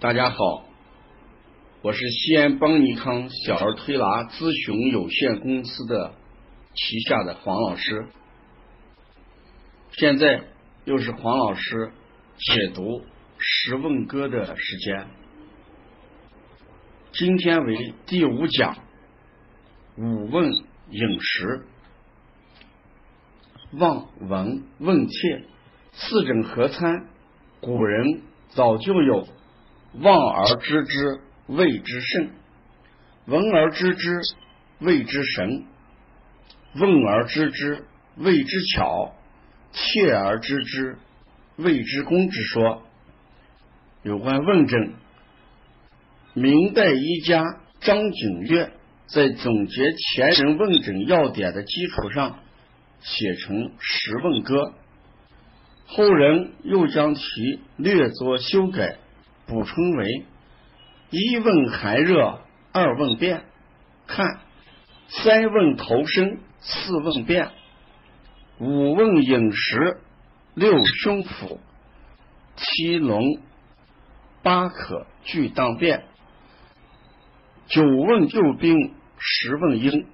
大家好，我是西安邦尼康小儿推拿咨询有限公司的旗下的黄老师。现在又是黄老师解读十问歌的时间。今天为第五讲，五问饮食，望闻问切四诊合参，古人早就有望而知之谓之圣，闻而知之谓之神，问而知之谓之巧，切而知之谓之功之说。有关问诊。明代医家张景岳在总结前人问诊要点的基础上，写成《十问歌》，后人又将其略作修改，补充为一问寒热，二问便，看三问头身，四问便，五问饮食，六胸腹，七龙，八可俱当便。九问救兵，十问应，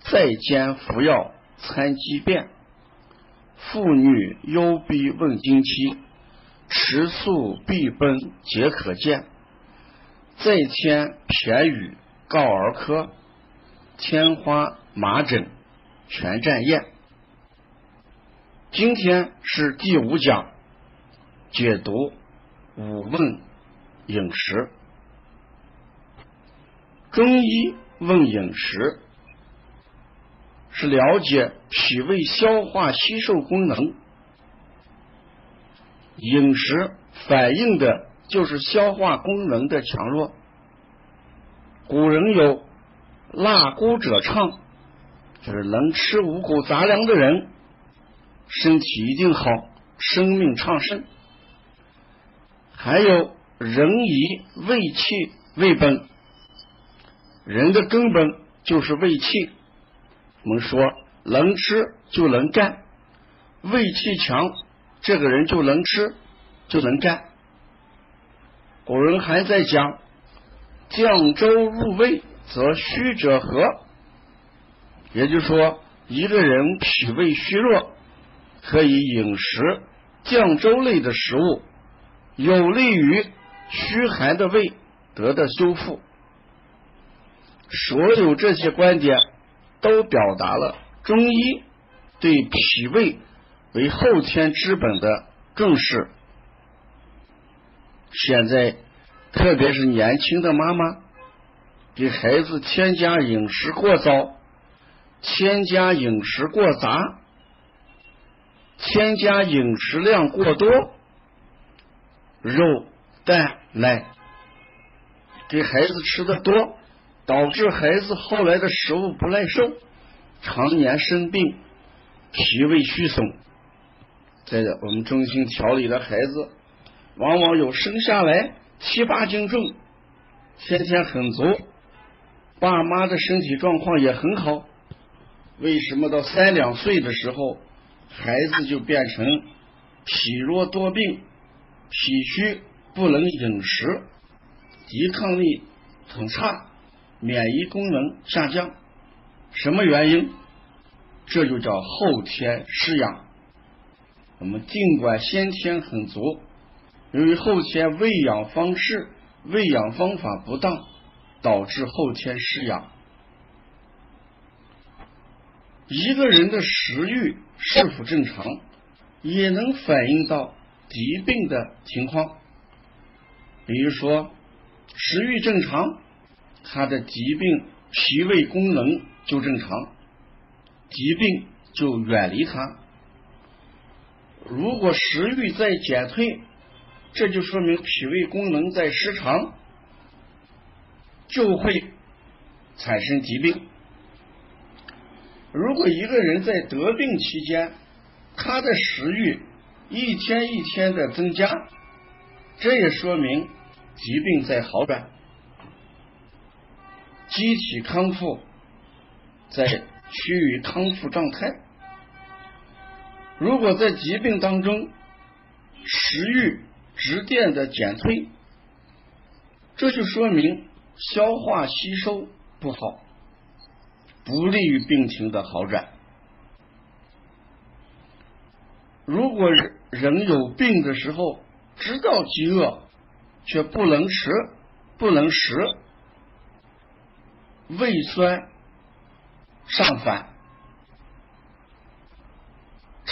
在兼服药参机变。妇女忧逼问经期，食宿必奔皆可见。再添偏语告儿科，天花麻疹全占验。今天是第五讲，解读五问饮食。中医问饮食，是了解脾胃消化吸收功能。饮食反映的就是消化功能的强弱。古人有“腊谷者畅”，就是能吃五谷杂粮的人，身体一定好，生命昌盛。还有“人以胃气为本”。人的根本就是胃气，我们说能吃就能干，胃气强，这个人就能吃就能干。古人还在讲，降粥入胃则虚者和，也就是说，一个人脾胃虚弱，可以饮食降粥类的食物，有利于虚寒的胃得到修复。所有这些观点都表达了中医对脾胃为后天之本的重视。现在，特别是年轻的妈妈，给孩子添加饮食过早、添加饮食过杂、添加饮食量过多，肉、蛋、奶，给孩子吃的多。导致孩子后来的食物不耐受，常年生病，脾胃虚损。在我们中心调理的孩子，往往有生下来七八斤重，先天很足，爸妈的身体状况也很好。为什么到三两岁的时候，孩子就变成体弱多病、脾虚不能饮食、抵抗力很差？免疫功能下降，什么原因？这就叫后天失养。我们尽管先天很足，由于后天喂养方式、喂养方法不当，导致后天失养。一个人的食欲是否正常，也能反映到疾病的情况。比如说，食欲正常。他的疾病脾胃功能就正常，疾病就远离他。如果食欲在减退，这就说明脾胃功能在失常，就会产生疾病。如果一个人在得病期间，他的食欲一天一天的增加，这也说明疾病在好转。机体康复，在趋于康复状态。如果在疾病当中食欲直电的减退，这就说明消化吸收不好，不利于病情的好转。如果人有病的时候知道饥饿，却不能吃、不能食，胃酸上反，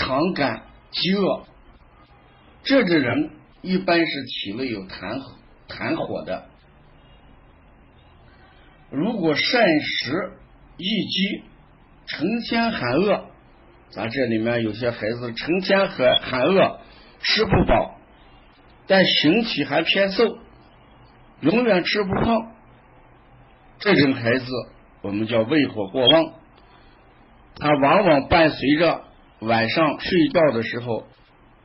常感饥饿，这种人一般是体内有痰痰火的。如果膳食易饥，成天喊饿。咱这里面有些孩子成天喊喊饿，吃不饱，但形体还偏瘦，永远吃不胖。这种孩子我们叫胃火过旺，他往往伴随着晚上睡觉的时候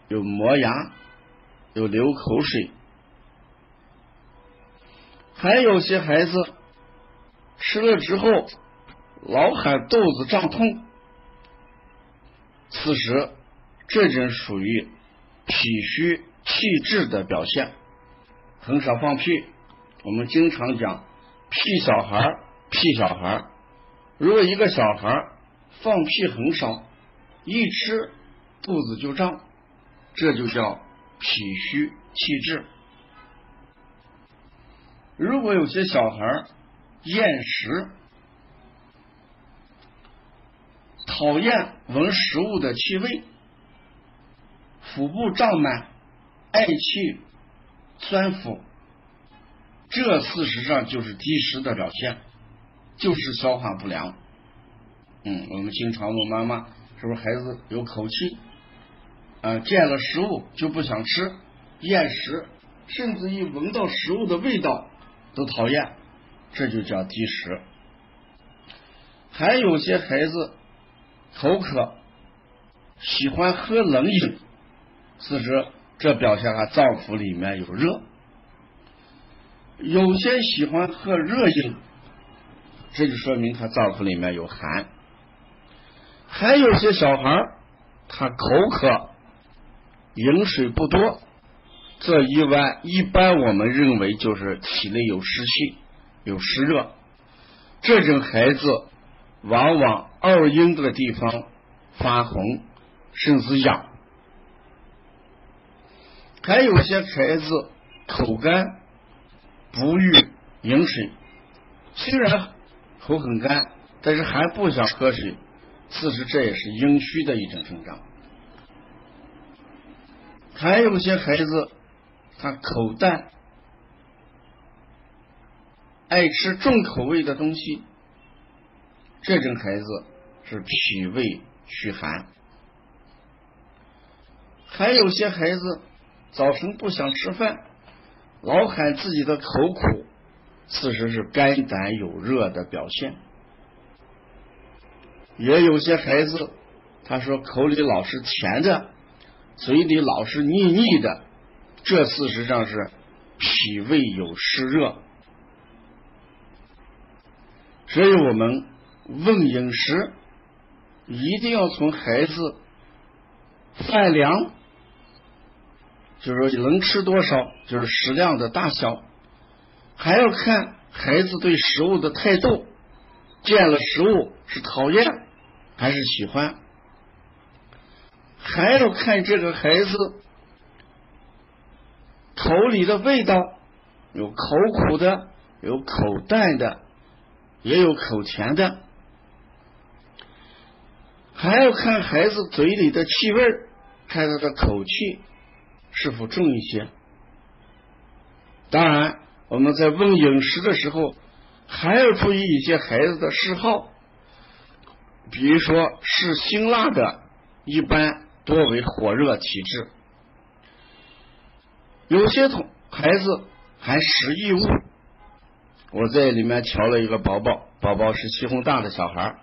有磨牙，有流口水，还有些孩子吃了之后老喊肚子胀痛。此时，这种属于脾虚气滞的表现，很少放屁。我们经常讲屁小孩屁小孩如果一个小孩放屁很少，一吃肚子就胀，这就叫脾虚气滞。如果有些小孩厌食，讨厌闻食物的气味，腹部胀满，嗳气酸腐，这事实上就是积食的表现，就是消化不良。嗯，我们经常问妈妈，是不是孩子有口气？啊，见了食物就不想吃，厌食，甚至一闻到食物的味道都讨厌，这就叫积食。还有些孩子。口渴，喜欢喝冷饮，此时这表现他脏腑里面有热；有些喜欢喝热饮，这就说明他脏腑里面有寒；还有些小孩他口渴，饮水不多，这一般一般我们认为就是体内有湿气、有湿热，这种孩子。往往二阴的地方发红，甚至痒；还有些孩子口干，不欲饮水，虽然口很干，但是还不想喝水。其实这也是阴虚的一种症状。还有些孩子他口淡，爱吃重口味的东西。这种孩子是脾胃虚寒，还有些孩子早晨不想吃饭，老喊自己的口苦，此时是肝胆有热的表现。也有些孩子他说口里老是甜的，嘴里老是腻腻的，这事实上是脾胃有湿热，所以我们。问饮食，一定要从孩子饭量，就是说能吃多少，就是食量的大小，还要看孩子对食物的态度，见了食物是讨厌还是喜欢，还要看这个孩子口里的味道，有口苦的，有口淡的，也有口甜的。还要看孩子嘴里的气味，看他的口气是否重一些。当然，我们在问饮食的时候，还要注意一些孩子的嗜好，比如说是辛辣的，一般多为火热体质；有些同孩子还食异物。我在里面调了一个宝宝，宝宝是西红大的小孩。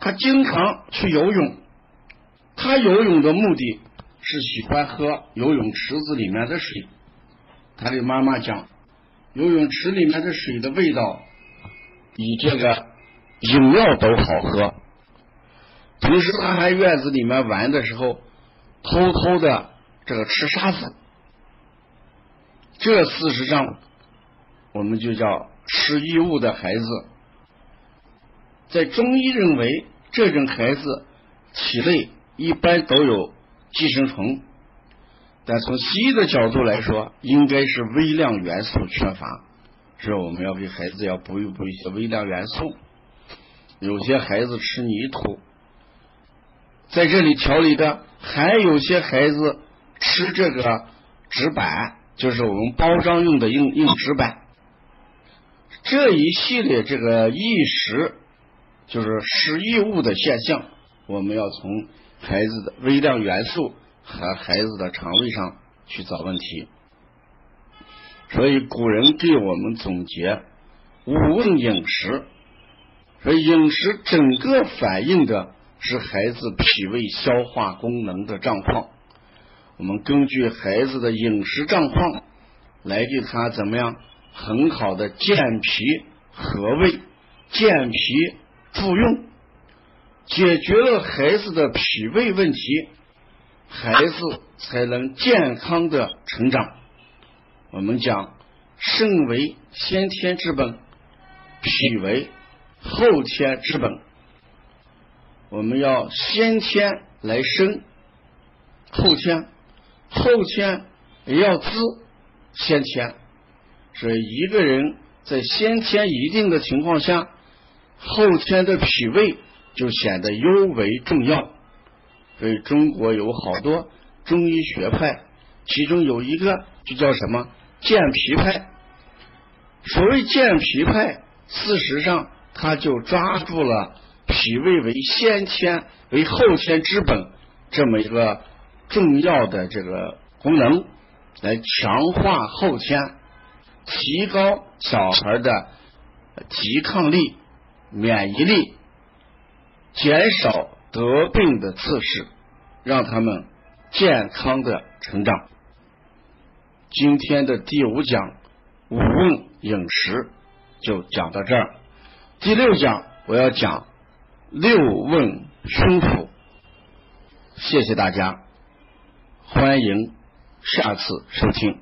他经常去游泳，他游泳的目的是喜欢喝游泳池子里面的水。他的妈妈讲，游泳池里面的水的味道比这个饮料都好喝。同时，他还院子里面玩的时候，偷偷的这个吃沙子。这事实上我们就叫吃异物的孩子。在中医认为，这种孩子体内一般都有寄生虫，但从西医的角度来说，应该是微量元素缺乏，所以我们要给孩子要补一补一些微量元素。有些孩子吃泥土，在这里调理的，还有些孩子吃这个纸板，就是我们包装用的硬硬纸板。这一系列这个异食。就是食异物的现象，我们要从孩子的微量元素和孩子的肠胃上去找问题。所以古人给我们总结五问饮食，而饮食整个反映的是孩子脾胃消化功能的状况。我们根据孩子的饮食状况来给他怎么样很好的健脾和胃、健脾。助用解决了孩子的脾胃问题，孩子才能健康的成长。我们讲肾为先天之本，脾为后天之本。我们要先天来生，后天后天也要滋先天。所以一个人在先天一定的情况下。后天的脾胃就显得尤为重要，所以中国有好多中医学派，其中有一个就叫什么健脾派。所谓健脾派，事实上他就抓住了脾胃为先天为后天之本这么一个重要的这个功能，来强化后天，提高小孩的抵抗力。免疫力，减少得病的次数，让他们健康的成长。今天的第五讲五问饮食就讲到这儿，第六讲我要讲六问胸腹。谢谢大家，欢迎下次收听。